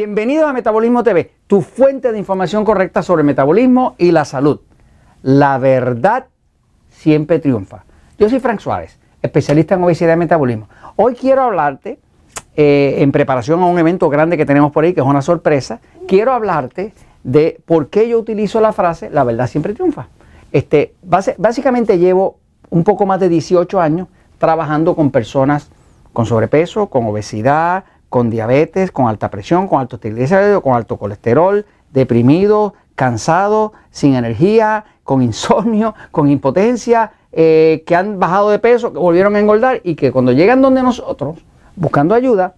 Bienvenidos a Metabolismo TV, tu fuente de información correcta sobre metabolismo y la salud. La verdad siempre triunfa. Yo soy Frank Suárez, especialista en obesidad y metabolismo. Hoy quiero hablarte, eh, en preparación a un evento grande que tenemos por ahí, que es una sorpresa, quiero hablarte de por qué yo utilizo la frase la verdad siempre triunfa. Este, básicamente llevo un poco más de 18 años trabajando con personas con sobrepeso, con obesidad, con diabetes, con alta presión, con alto triglicéridos, con alto colesterol, deprimido, cansado, sin energía, con insomnio, con impotencia, eh, que han bajado de peso, que volvieron a engordar y que cuando llegan donde nosotros, buscando ayuda,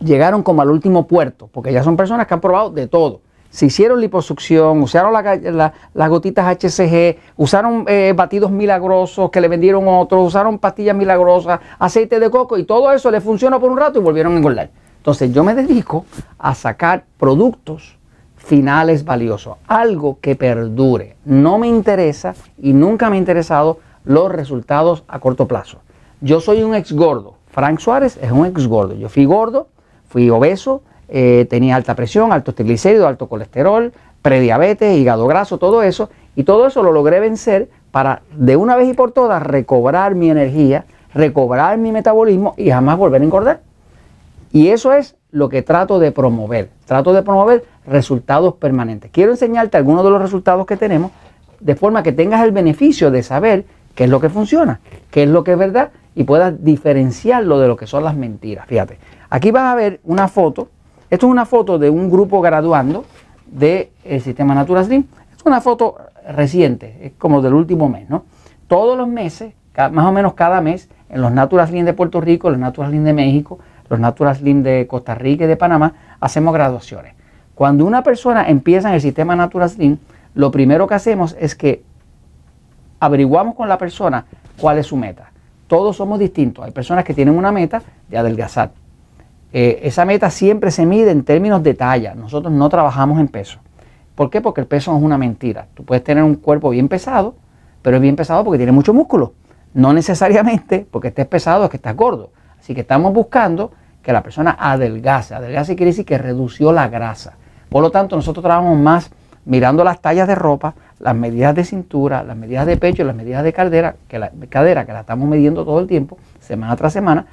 llegaron como al último puerto, porque ya son personas que han probado de todo se hicieron liposucción, usaron las gotitas HCG, usaron eh, batidos milagrosos que le vendieron otros, usaron pastillas milagrosas, aceite de coco y todo eso le funcionó por un rato y volvieron a engordar. Entonces yo me dedico a sacar productos finales valiosos, algo que perdure. No me interesa y nunca me ha interesado los resultados a corto plazo. Yo soy un ex gordo. Frank Suárez es un ex gordo. Yo fui gordo, fui obeso, eh, tenía alta presión, alto triglicéridos, alto colesterol, prediabetes, hígado graso, todo eso. Y todo eso lo logré vencer para de una vez y por todas recobrar mi energía, recobrar mi metabolismo y jamás volver a engordar. Y eso es lo que trato de promover. Trato de promover resultados permanentes. Quiero enseñarte algunos de los resultados que tenemos de forma que tengas el beneficio de saber qué es lo que funciona, qué es lo que es verdad y puedas diferenciarlo de lo que son las mentiras. Fíjate, aquí vas a ver una foto esto es una foto de un grupo graduando del sistema Natura Slim. Es una foto reciente, es como del último mes, ¿no? Todos los meses, más o menos cada mes, en los Natura Slim de Puerto Rico, los Natura Slim de México, los Natura Slim de Costa Rica y de Panamá, hacemos graduaciones. Cuando una persona empieza en el sistema Natura Slim, lo primero que hacemos es que averiguamos con la persona cuál es su meta. Todos somos distintos. Hay personas que tienen una meta de adelgazar. Eh, esa meta siempre se mide en términos de talla. Nosotros no trabajamos en peso. ¿Por qué? Porque el peso es una mentira. Tú puedes tener un cuerpo bien pesado, pero es bien pesado porque tiene mucho músculo. No necesariamente porque estés pesado es que estás gordo. Así que estamos buscando que la persona adelgace. Adelgace quiere decir que redució la grasa. Por lo tanto, nosotros trabajamos más mirando las tallas de ropa, las medidas de cintura, las medidas de pecho, las medidas de cadera, que la cadera que la estamos midiendo todo el tiempo, semana tras semana,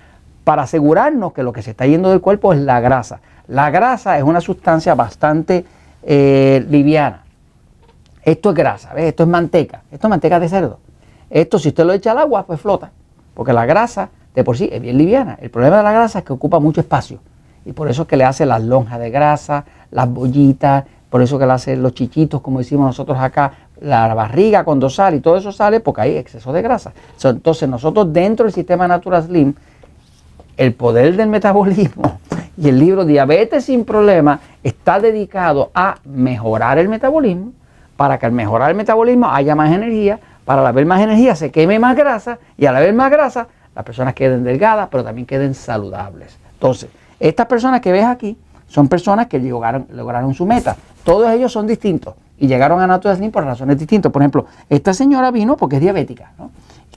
para asegurarnos que lo que se está yendo del cuerpo es la grasa. La grasa es una sustancia bastante eh, liviana. Esto es grasa, ¿ves? esto es manteca, esto es manteca de cerdo. Esto si usted lo echa al agua, pues flota, porque la grasa de por sí es bien liviana. El problema de la grasa es que ocupa mucho espacio y por eso es que le hace las lonjas de grasa, las bollitas, por eso que le hace los chichitos, como decimos nosotros acá, la barriga cuando sale y todo eso sale porque hay exceso de grasa. Entonces nosotros dentro del sistema Natural Slim el poder del metabolismo y el libro Diabetes sin Problema está dedicado a mejorar el metabolismo para que al mejorar el metabolismo haya más energía, para al haber más energía se queme más grasa y al haber más grasa las personas queden delgadas pero también queden saludables. Entonces, estas personas que ves aquí son personas que lograron, lograron su meta. Todos ellos son distintos y llegaron a Natural por razones distintas. Por ejemplo, esta señora vino porque es diabética.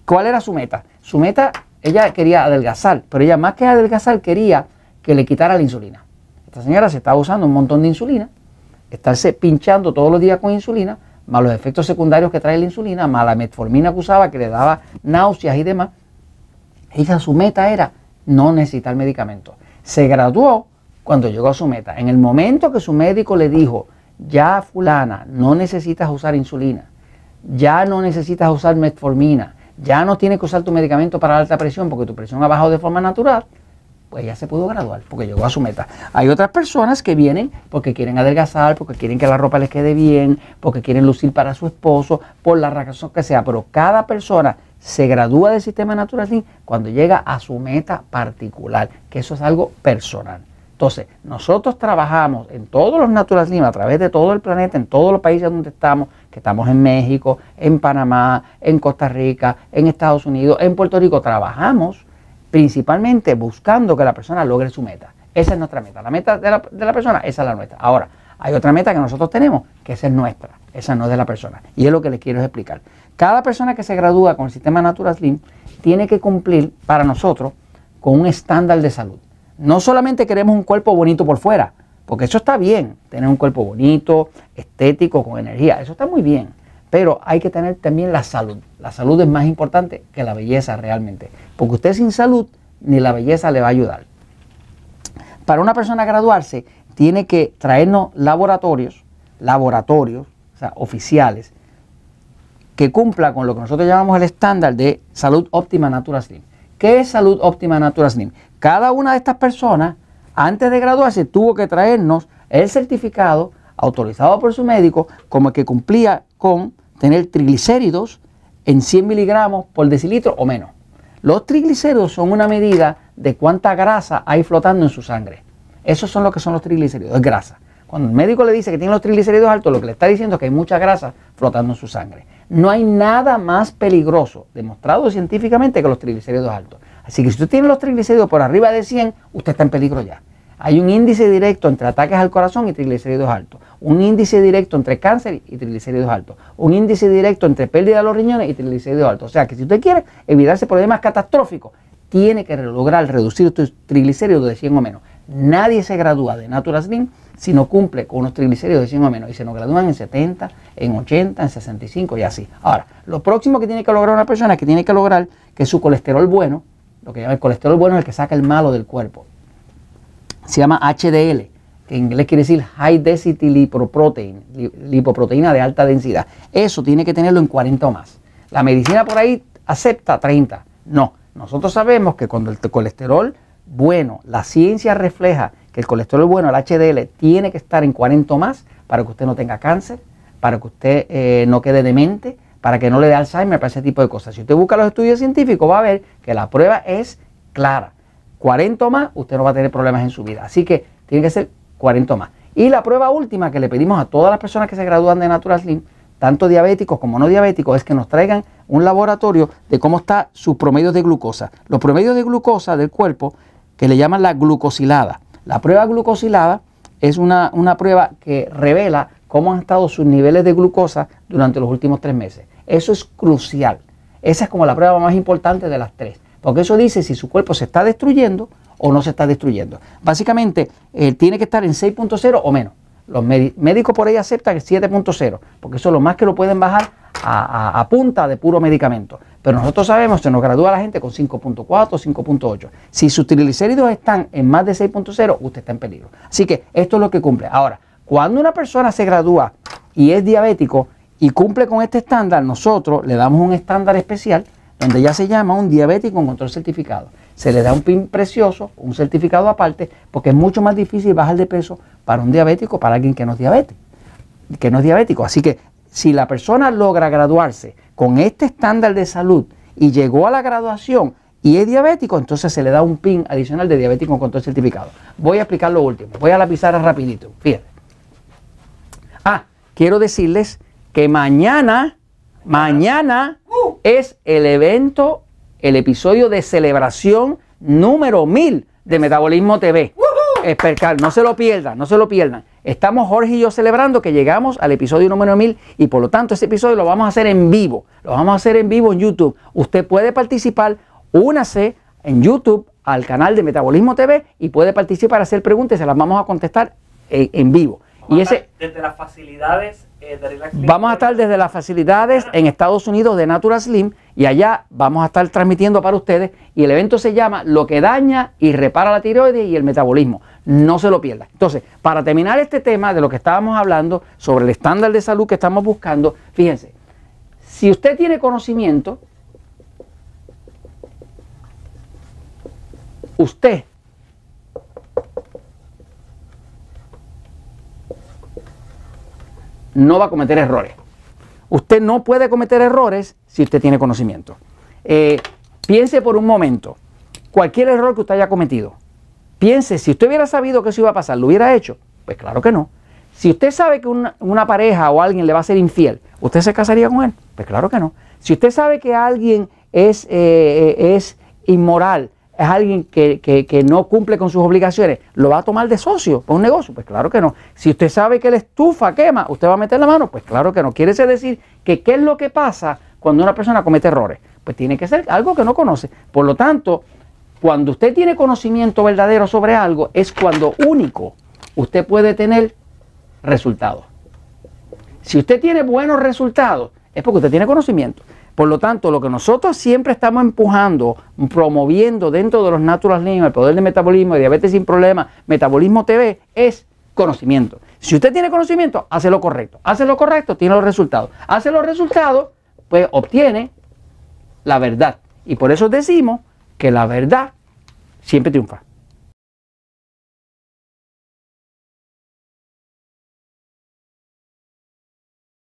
¿Cuál era su meta? Su meta ella quería adelgazar, pero ella más que adelgazar quería que le quitara la insulina. Esta señora se estaba usando un montón de insulina, estarse pinchando todos los días con insulina, más los efectos secundarios que trae la insulina, más la metformina que usaba que le daba náuseas y demás. Ella su meta era no necesitar medicamentos. Se graduó cuando llegó a su meta. En el momento que su médico le dijo, ya fulana, no necesitas usar insulina, ya no necesitas usar metformina, ya no tiene que usar tu medicamento para la alta presión porque tu presión ha bajado de forma natural, pues ya se pudo graduar porque llegó a su meta. Hay otras personas que vienen porque quieren adelgazar, porque quieren que la ropa les quede bien, porque quieren lucir para su esposo, por la razón que sea, pero cada persona se gradúa del sistema natural cuando llega a su meta particular, que eso es algo personal. Entonces, nosotros trabajamos en todos los Natural Slim a través de todo el planeta, en todos los países donde estamos, que estamos en México, en Panamá, en Costa Rica, en Estados Unidos, en Puerto Rico, trabajamos principalmente buscando que la persona logre su meta. Esa es nuestra meta. La meta de la, de la persona, esa es la nuestra. Ahora, hay otra meta que nosotros tenemos, que esa es nuestra, esa no es de la persona. Y es lo que les quiero explicar. Cada persona que se gradúa con el sistema Natural Slim tiene que cumplir para nosotros con un estándar de salud. No solamente queremos un cuerpo bonito por fuera, Porque eso está bien, tener un cuerpo bonito, estético, con energía, eso está muy bien. Pero hay que tener también la salud. La salud es más importante que la belleza realmente. Porque usted sin salud, ni la belleza le va a ayudar. Para una persona graduarse, tiene que traernos laboratorios, laboratorios, o sea, oficiales, que cumpla con lo que nosotros llamamos el estándar de salud óptima Natura Slim. ¿Qué es salud óptima Natura Slim? Cada una de estas personas, antes de graduarse, tuvo que traernos el certificado autorizado por su médico como que cumplía con tener triglicéridos en 100 miligramos por decilitro o menos. Los triglicéridos son una medida de cuánta grasa hay flotando en su sangre. Esos son lo que son los triglicéridos, es grasa. Cuando el médico le dice que tiene los triglicéridos altos, lo que le está diciendo es que hay mucha grasa flotando en su sangre. No hay nada más peligroso, demostrado científicamente, que los triglicéridos altos. Así que si usted tiene los triglicéridos por arriba de 100, usted está en peligro ya. Hay un índice directo entre ataques al corazón y triglicéridos altos. Un índice directo entre cáncer y triglicéridos altos. Un índice directo entre pérdida de los riñones y triglicéridos altos. O sea que si usted quiere evitarse problemas catastróficos, tiene que lograr reducir tus triglicéridos de 100 o menos. Nadie se gradúa de Natural Slim si no cumple con unos triglicéridos de 100 o menos. Y se nos gradúan en 70, en 80, en 65 y así. Ahora, lo próximo que tiene que lograr una persona es que tiene que lograr que su colesterol bueno, lo que llama el colesterol bueno es el que saca el malo del cuerpo. Se llama HDL, que en inglés quiere decir High Density Lipoprotein, lipoproteína de alta densidad. Eso tiene que tenerlo en 40 o más. La medicina por ahí acepta 30. No, nosotros sabemos que cuando el colesterol bueno, la ciencia refleja que el colesterol bueno, el HDL, tiene que estar en 40 o más para que usted no tenga cáncer, para que usted eh, no quede demente, para que no le dé Alzheimer, para ese tipo de cosas. Si usted busca los estudios científicos, va a ver que la prueba es clara. 40 o más, usted no va a tener problemas en su vida. Así que tiene que ser 40 o más. Y la prueba última que le pedimos a todas las personas que se gradúan de Natural Slim, tanto diabéticos como no diabéticos, es que nos traigan un laboratorio de cómo está sus promedios de glucosa. Los promedios de glucosa del cuerpo, que le llaman la glucosilada. La prueba glucosilada es una, una prueba que revela cómo han estado sus niveles de glucosa durante los últimos tres meses. Eso es crucial. Esa es como la prueba más importante de las tres. Porque eso dice si su cuerpo se está destruyendo o no se está destruyendo. Básicamente, eh, tiene que estar en 6.0 o menos. Los médicos por ahí aceptan el 7.0, porque eso es lo más que lo pueden bajar a, punta de puro medicamento. Pero nosotros sabemos, que nos gradúa la gente con 5.4 o 5.8. Si sus triglicéridos están en más de 6.0, usted está en peligro. Así que esto es lo que cumple. Ahora, cuando una persona se gradúa y es diabético, y cumple con este estándar, nosotros le damos un estándar especial donde ya se llama un diabético con control certificado. Se le da un PIN precioso, un certificado aparte, porque es mucho más difícil bajar de peso para un diabético, para alguien que no es diabético. Que no es diabético. Así que si la persona logra graduarse con este estándar de salud y llegó a la graduación y es diabético, entonces se le da un PIN adicional de diabético con control certificado. Voy a explicar lo último. Voy a la pizarra rapidito. Fíjate. Ah, quiero decirles que mañana, mañana es el evento, el episodio de celebración número 1000 de Metabolismo TV. No se lo pierdan, no se lo pierdan. Estamos Jorge y yo celebrando que llegamos al episodio número 1000 y por lo tanto ese episodio lo vamos a hacer en vivo. Lo vamos a hacer en vivo en YouTube. Usted puede participar, únase en YouTube al canal de Metabolismo TV y puede participar, hacer preguntas y se las vamos a contestar en, vivo. y ese, desde las facilidades vamos a estar desde las facilidades en Estados Unidos de Natural Slim y allá vamos a estar transmitiendo para ustedes y el evento se llama Lo que daña y repara la tiroides y el metabolismo. No se lo pierdan. Entonces, para terminar este tema de lo que estábamos hablando sobre el estándar de salud que estamos buscando, fíjense, si usted tiene conocimiento, usted no va a cometer errores. Usted no puede cometer errores si usted tiene conocimiento. Eh, piense por un momento, cualquier error que usted haya cometido, piense, si usted hubiera sabido que eso iba a pasar, ¿lo hubiera hecho? Pues claro que no. Si usted sabe que una, pareja o alguien le va a ser infiel, ¿usted se casaría con él? Pues claro que no. Si usted sabe que alguien es, eh, eh, es inmoral, es alguien que, no cumple con sus obligaciones, ¿lo va a tomar de socio para un negocio? Pues claro que no. Si usted sabe que la estufa quema, ¿usted va a meter la mano? Pues claro que no. Quiere decir que qué es lo que pasa cuando una persona comete errores. Pues tiene que ser algo que no conoce. Por lo tanto, cuando usted tiene conocimiento verdadero sobre algo, es cuando único usted puede tener resultados. Si usted tiene buenos resultados, es porque usted tiene conocimiento. Por lo tanto, lo que nosotros siempre estamos empujando, promoviendo dentro de los Natural Lean, el poder de metabolismo, diabetes sin problemas, metabolismo TV, es conocimiento. Si usted tiene conocimiento, hace lo correcto. Hace lo correcto, tiene los resultados. Hace los resultados, pues obtiene la verdad. Y por eso decimos que la verdad siempre triunfa.